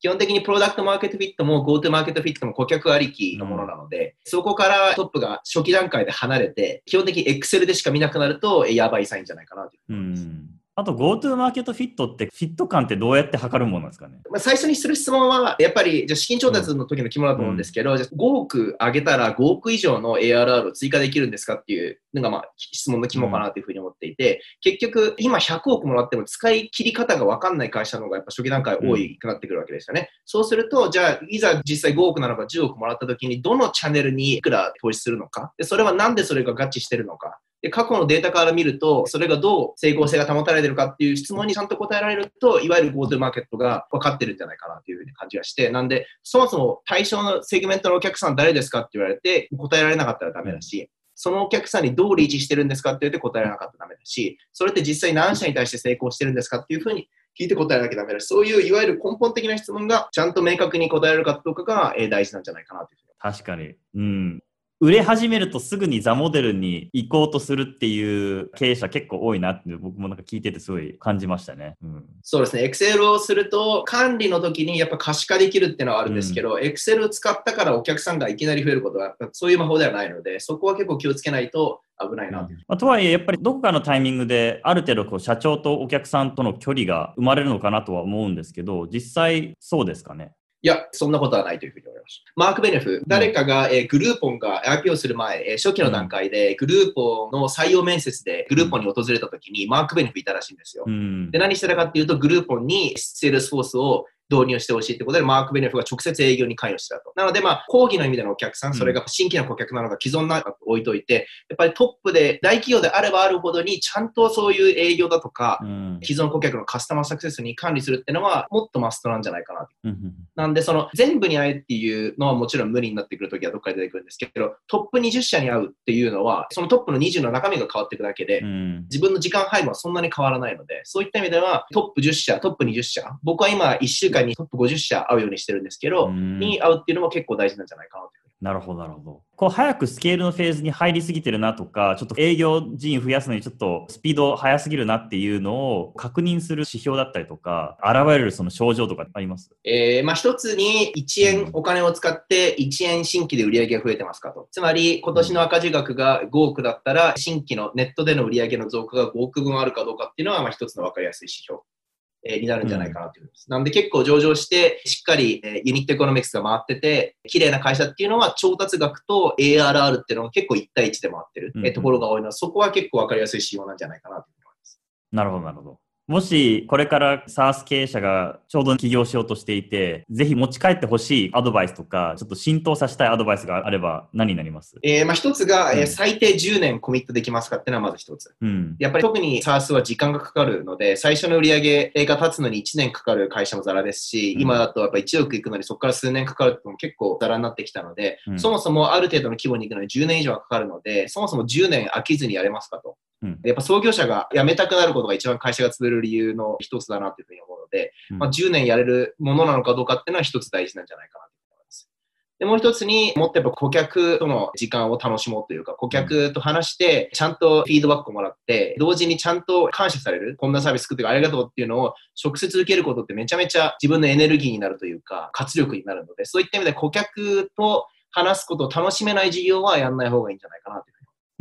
基本的にプロダクトマーケットフィットも GoTo マーケットフィットも顧客ありきのものなので、そこからトップが初期段階で離れて、基本的に Excel でしか見なくなると、えーやばいサインじゃないかなと思います。ん。あと GoTo マーケットフィットってフィット感ってどうやって測るものなんですかね？まあ、最初にする質問は、やっぱり、じゃあ資金調達の時の肝だと思うんですけど、じゃあ5億上げたら5億以上の ARR を追加できるんですかっていうのが、まあ、質問の肝かなというふうに思っていて、結局、今100億もらっても使い切り方が分かんない会社の方がやっぱ初期段階多いくなってくるわけですよね。そうすると、じゃあ、いざ実際5億なのか10億もらった時に、どのチャンネルにいくら投資するのか、でそれはなんでそれが合致してるのか、で過去のデータから見ると、それがどう成功性が保たれてるかっていう質問にちゃんと答えられると、いわゆる GoTo マーケットが分かってるんじゃないかなというふうに感じがして、なんで、そもそも対象のセグメントのお客さん誰ですかって言われて、答えられなかったらダメだし、そのお客さんにどうリーチしてるんですかって言って答えられなかったらダメだし、それって実際何社に対して成功してるんですかっていうふうに聞いて答えなきゃダメだし、そういういわゆる根本的な質問がちゃんと明確に答えるかどうかがえ大事なんじゃないかなというふうに確かに。うん。売れ始めるとすぐにザモデルに行こうとするっていう経営者結構多いなって僕もなんか聞いててすごい感じましたね。うん、そうですね。Excel をすると管理の時にやっぱ可視化できるっていうのはあるんですけど、うん、Excel を使ったからお客さんがいきなり増えることはそういう魔法ではないので、そこは結構気をつけないと危ないなと,、まあ、とはいえ、やっぱりどこかのタイミングで、ある程度こう社長とお客さんとの距離が生まれるのかなとは思うんですけど、実際そうですかね？いや、そんなことはないというふうに思います。マーク・ベニオフ、確か、えー、グルーポンが IPO する前、えー、初期の段階で、グルーポンの採用面接でグルーポンに訪れた時に、マーク・ベニオフいたらしいんですよ。うん、で、何してたかっていうと、グルーポンにセールスフォースを導入してほしいということで、マーク・ベニオフが直接営業に関与したと。なので、まあ、広義の意味でのお客さん、それが新規の顧客なのか既存なのか置いといて、やっぱりトップで大企業であればあるほどに、ちゃんとそういう営業だとか、うん、既存顧客のカスタマーサクセスに管理するっていうのは、もっとマストなんじゃないかなと。うん、なんで、その全部に会えっていうのはもちろん無理になってくるときはどっかで出てくるんですけど、トップ20社に会うっていうのは、そのトップの20の中身が変わっていくだけで、うん、自分の時間配分はそんなに変わらないので、そういった意味では、トップ10社、トップ20社、僕は今1週間にトップ50社会うようにしてるんですけど、に会うっていうのも結構大事なんじゃないかなとなるほど、なるほど。こう、早くスケールのフェーズに入りすぎてるなとか、ちょっと営業人増やすのにちょっとスピード速すぎるなっていうのを確認する指標だったりとか、現れるその症状とかあります？えー、まあ一つに1円お金を使って1円新規で売り上げが増えてますかと。つまり、今年の赤字額が5億だったら、新規のネットでの売り上げの増加が5億分あるかどうかっていうのは、まあ一つの分かりやすい指標。えになるんじゃないかなという、うん、なんで結構上場して、しっかり、え unit economics が回ってて、綺麗な会社っていうのは調達額と ARR っていうのが結構1対1で回ってる、うん、ところが多いのは、そこは結構わかりやすい指標なんじゃないかなと思います。なるほど、なるほど。もしこれから SARS 経営者がちょうど起業しようとしていて、ぜひ持ち帰ってほしいアドバイスとか、ちょっと浸透させたいアドバイスがあれば何になります？えー、まあ一つが、うん、えー、最低10年コミットできますかっていうのはまず一つ。うん、やっぱり特に SARS は時間がかかるので、最初の売り上げが立つのに1年かかる会社もザラですし、うん、今だとやっぱ1億いくのにそこから数年かかるっても結構ザラになってきたので、そもそもある程度の規模に行くのに10年以上はかかるので、そもそも10年飽きずにやれますかと。うん、やっぱ創業者が辞めたくなることが一番会社が潰れる理由の一つだなというふうに思うので、うん、まあ、10年やれるものなのかどうかっていうのは一つ大事なんじゃないかなと思います。で、もう一つにもっとやっぱ顧客との時間を楽しもうというか、顧客と話して、ちゃんとフィードバックをもらって、同時にちゃんと感謝される、こんなサービス作ってありがとうっていうのを直接受けることってめちゃめちゃ自分のエネルギーになるというか、活力になるので、そういった意味で顧客と話すことを楽しめない事業はやんない方がいいんじゃないかなと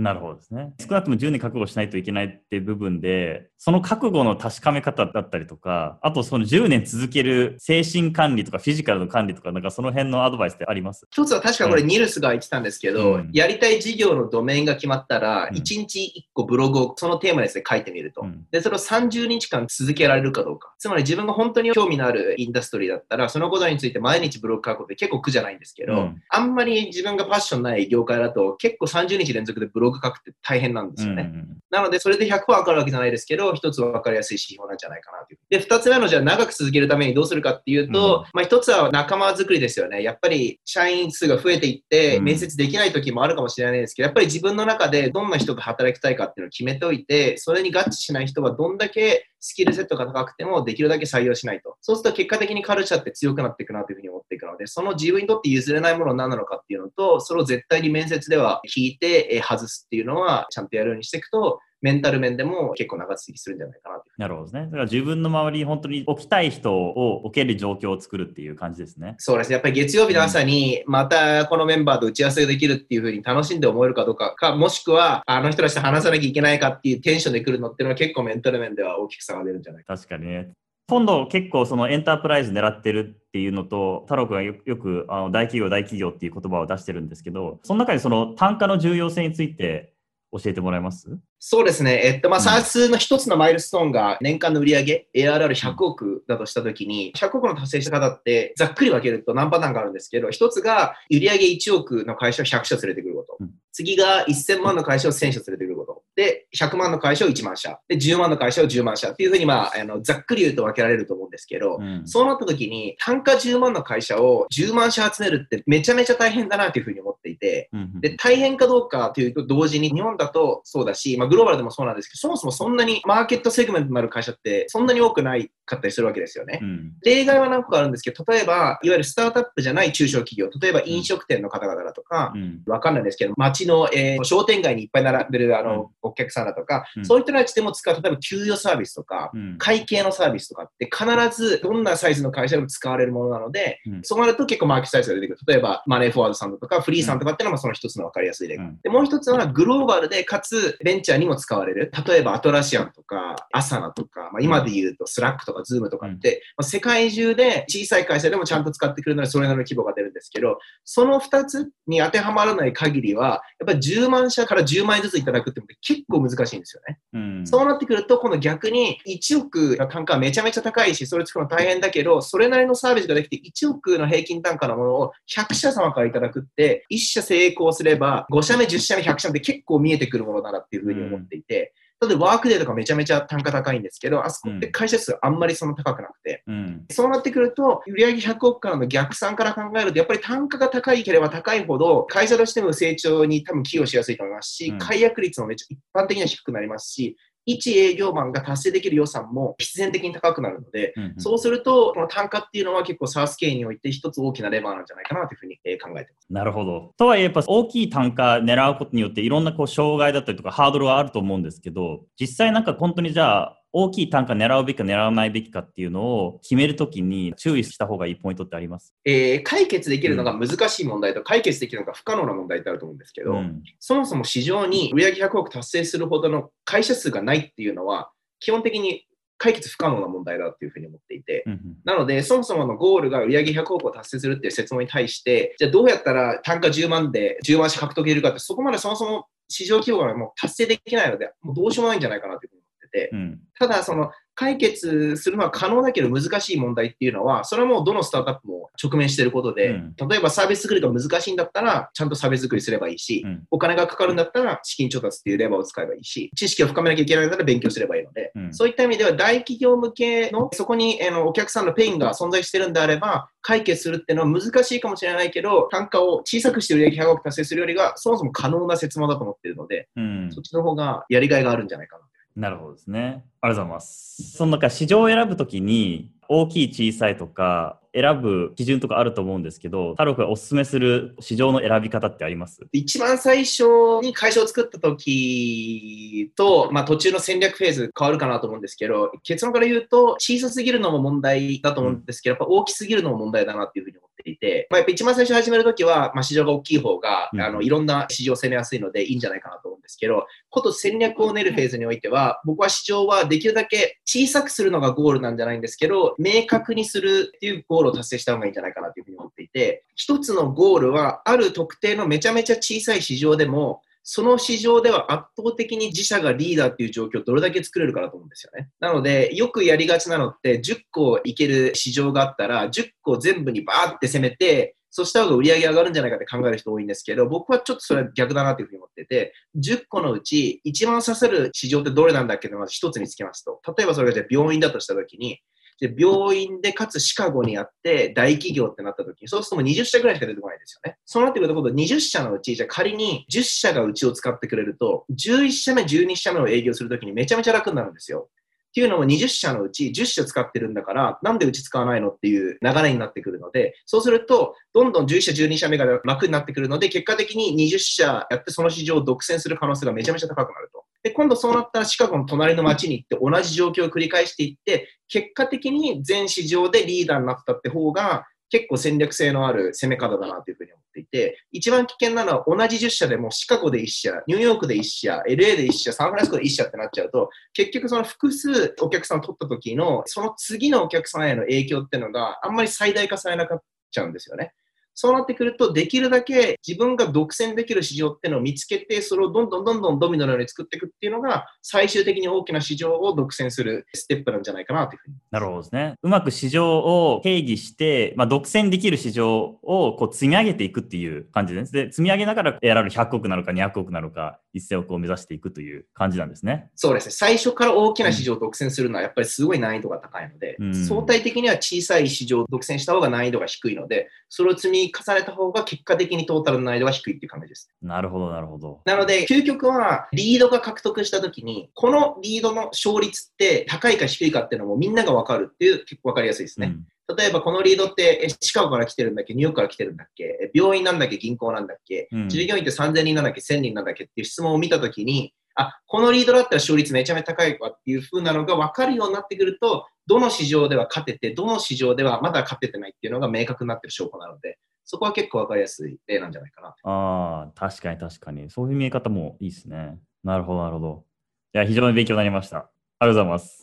なるほどですね。少なくとも10年覚悟しないといけないっていう部分で、その覚悟の確かめ方だったりとか、あとその10年続ける精神管理とかフィジカルの管理とか、なんかその辺のアドバイスってあります？一つは確かこれニルスが言ってたんですけど、うん、やりたい事業のドメインが決まったら、1日1個ブログをそのテーマですね書いてみると。うん、で、それを30日間続けられるかどうか。つまり自分が本当に興味のあるインダストリーだったら、そのことについて毎日ブログ書くことって結構苦じゃないんですけど、うん、あんまり自分がパッションない業界だと結構30日連続でブログ書くって大変なんですよね。うんうん、なので、それで100%分かるわけじゃないですけど、一つ分かりやすい指標なんじゃないかなという。で、二つ目の、じゃあ長く続けるためにどうするかっていうと、うん、まあ一つは仲間作りですよね。やっぱり社員数が増えていって、面接できない時もあるかもしれないですけど、やっぱり自分の中でどんな人が働きたいかっていうのを決めておいて、それに合致しない人はどんだけスキルセットが高くてもできるだけ採用しないと。そうすると結果的にカルチャーって強くなっていくなというふうに思っていくので、その自分にとって譲れないものは何なのかっていうのと、それを絶対に面接では引いて外すっていうのはちゃんとやるようにしていくと、メンタル面でも結構長続きするんじゃないかななるほどですね。だから自分の周りに本当に置きたい人を置ける状況を作るっていう感じですね。そうですね。やっぱり月曜日の朝にまたこのメンバーと打ち合わせができるっていうふうに楽しんで思えるかどうかか、もしくはあの人たちと話さなきゃいけないかっていうテンションで来るのっていうのは結構メンタル面では大きく差が出るんじゃないか。確かにね。今度結構そのエンタープライズ狙ってるっていうのと、太郎君がよくあの大企業大企業っていう言葉を出してるんですけど、その中でその単価の重要性について教えてもらえます？そうですね。えっと、まあ、サースの一つのマイルストーンが年間の売上 ARR100 億だとしたときに、100億の達成した方って、ざっくり分けると何パターンがあるんですけど、一つが売上1億の会社を100社連れてくること。うん、次が1000万の会社を1000社連れてくること。で、100万の会社を1万社。で、10万の会社を10万社っていうふうに、まあ、あのざっくり言うと分けられると思うんですけど、うん、そうなった時に、単価10万の会社を10万社集めるってめちゃめちゃ大変だなというふうに思っていて、うん、で、大変かどうかというと同時に、日本だとそうだし、まあ、グローバルでもそうなんですけど、そもそもそんなにマーケットセグメントになる会社ってそんなに多くないかったりするわけですよね。うん、例外は何個かあるんですけど、例えば、いわゆるスタートアップじゃない中小企業、例えば飲食店の方々だとか、わ、かんないですけど、街の、えー、商店街にいっぱい並んでるあの、お客さんだとか、そういった人たちでも使う、例えば給与サービスとか、会計のサービスとかって必ずどんなサイズの会社でも使われるものなので、そうなると結構マーケットサイズが出てくる。例えば、マネーフォワードさんとか、 freee さんとかっていうのもその一つの分かりやすい例、で、もう一つはグローバルで、かつベンチャーにも使われる。例えば、アトラシアンとか、アサナとか、まあ、今で言うとスラックとかズームとかって、まあ、世界中で小さい会社でもちゃんと使ってくるので、それなりの規模が出るんですけど、その2つに当てはまらない限りは、やっぱり10万社から10万円ずついただくって結構難しいんですよね。うん、そうなってくると、今度逆に1億の単価はめちゃめちゃ高いし、それ作るの大変だけど、それなりのサービスができて1億の平均単価のものを100社様からいただくって、1社成功すれば、5社目、10社目、100社目って結構見えてくるものだなっていうふうに思っていて、例えばワークデーとかめちゃめちゃ単価高いんですけど、あそこって会社数あんまりその高くなくて、うん、そうなってくると、売上100億からの逆算から考えると、やっぱり単価が高いければ高いほど、会社としても成長に多分寄与しやすいと思いますし、うん、解約率もめっちゃ一般的には低くなりますし、一営業マンが達成できる予算も必然的に高くなるので、うんうん、そうすると、この単価っていうのは結構サース経営において一つ大きなレバーなんじゃないかなというふうに考えてます。なるほど。とはいえ、やっぱ大きい単価狙うことによっていろんなこう障害だったりとかハードルはあると思うんですけど、実際なんか本当にじゃあ、大きい単価狙うべきか狙わないべきかっていうのを決めるときに注意した方がいいポイントってあります？えー、解決できるのが難しい問題と解決できるのが不可能な問題ってあると思うんですけど、うん、そもそも市場に売上100億達成するほどの会社数がないっていうのは、基本的に解決不可能な問題だっていうふうに思っていて、うんうん、なので、そもそものゴールが売上100億を達成するっていう説問に対して、じゃあどうやったら単価10万で10万社獲得できるかって、そこまでそもそも市場規模がもう達成できないので、もうどうしようもないんじゃないかなというふうに思って。て、うん、ただ、その解決するのは可能だけど難しい問題っていうのは、それはもうどのスタートアップも直面していることで、うん、例えばサービス作りが難しいんだったら、ちゃんとサービス作りすればいいし、うん、お金がかかるんだったら資金調達っていうレバーを使えばいいし、知識を深めなきゃいけないなら勉強すればいいので、うん、そういった意味では大企業向けの、そこにあのお客さんのペインが存在してるんであれば、解決するっていうのは難しいかもしれないけど、単価を小さくして売上100億達成するよりが、そもそも可能な設問だと思っているので、そっちの方がやりがいがあるんじゃないかな。なるほどですね。ありがとうございます。その中、市場を選ぶときに、大きい小さいとか選ぶ基準とかあると思うんですけど太郎君がおすすめする市場の選び方ってあります？一番最初に会社を作った時と、まあ、途中の戦略フェーズ変わるかなと思うんですけど結論から言うと小さすぎるのも問題だと思うんですけど、やっぱ大きすぎるのも問題だなっていうふうに思っていて、まあ、やっぱ一番最初始めるときは、まあ、市場が大きい方が、うん、あのいろんな市場を攻めやすいのでいいんじゃないかなとですけどこと戦略を練るフェーズにおいては僕は市場はできるだけ小さくするのがゴールなんじゃないんですけど明確にするっていうゴールを達成した方がいいんじゃないかなというふうに思っていて、一つのゴールは、ある特定のめちゃめちゃ小さい市場でも、その市場では圧倒的に自社がリーダーっていう状況をどれだけ作れるかだと思うんですよね。なので、よくやりがちなのって、10個いける市場があったら、10個全部にバーって攻めて、そうした方が売り上げ上がるんじゃないかって考える人多いんですけど、僕はちょっとそれは逆だなというふうに思ってて、10個のうち一番刺さる市場ってどれなんだっけとまず一つにつけますと。例えばそれがじゃ病院だとしたときに、で、病院でかつシカゴにあって大企業ってなった時に、そうするともう20社ぐらいしか出てこないですよね。そうなってくると今度20社のうち、じゃ仮に10社がうちを使ってくれると、11社目、12社目を営業するときにめちゃめちゃ楽になるんですよ。っていうのも20社のうち10社使ってるんだから、なんでうち使わないのっていう流れになってくるので、そうすると、どんどん11社、12社目が楽になってくるので、結果的に20社やってその市場を独占する可能性がめちゃめちゃ高くなると。で、今度そうなったらシカゴの隣の町に行って同じ状況を繰り返していって、結果的に全市場でリーダーになったって方が、結構戦略性のある攻め方だなというふうに思っていて、一番危険なのは同じ10社でもシカゴで1社、ニューヨークで1社、LA で1社、サンフランシスコで1社ってなっちゃうと、結局その複数お客さんを取った時の、その次のお客さんへの影響っていうのがあんまり最大化されなかっちゃうんですよね。そうなってくると、できるだけ自分が独占できる市場っていうのを見つけて、それをどんどんどんどんドミノのように作っていくっていうのが、最終的に大きな市場を独占するステップなんじゃないかなというふうに。なるほどですね。うまく市場を定義して、まあ、独占できる市場をこう積み上げていくっていう感じです。で、積み上げながら ARR100 億なのか200億なのか1000億を目指していくという感じなんですね。そうですね。最初から大きな市場を独占するのはやっぱりすごい難易度が高いので、うん、相対的には小さい市場を独占した方が難易度が低いので、それを積み重ねた方が結果的にトータルの難易度が低いっていう感じです。なるほど、なるほど。なので、究極はリードが獲得したときに、このリードの勝率って高いか低いかっていうのもみんながわかるっていう結構わかりやすいですね。うん。例えばこのリードってシカゴから来てるんだっけ、ニューヨークから来てるんだっけ、病院なんだっけ、銀行なんだっけ、うん、従業員って3000人なんだっけ、1000人なんだっけ？っていう質問を見たときに、あ、このリードだったら勝率めちゃめちゃ高いわっていう風なのが分かるようになってくると、どの市場では勝てて、どの市場ではまだ勝ててないっていうのが明確になってる証拠なので、そこは結構わかりやすい例なんじゃないかな。ああ、確かに確かに。そういう見え方もいいですね。なるほど、なるほど。いや、非常に勉強になりました。ありがとうございます。